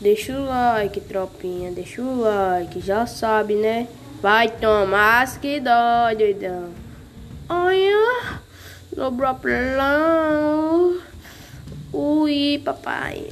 Deixa o like, tropinha. Deixa o like. Já sabe, né? Vai tomar que dói, doidão. Olha. Dobrou a plão. Ui, papai.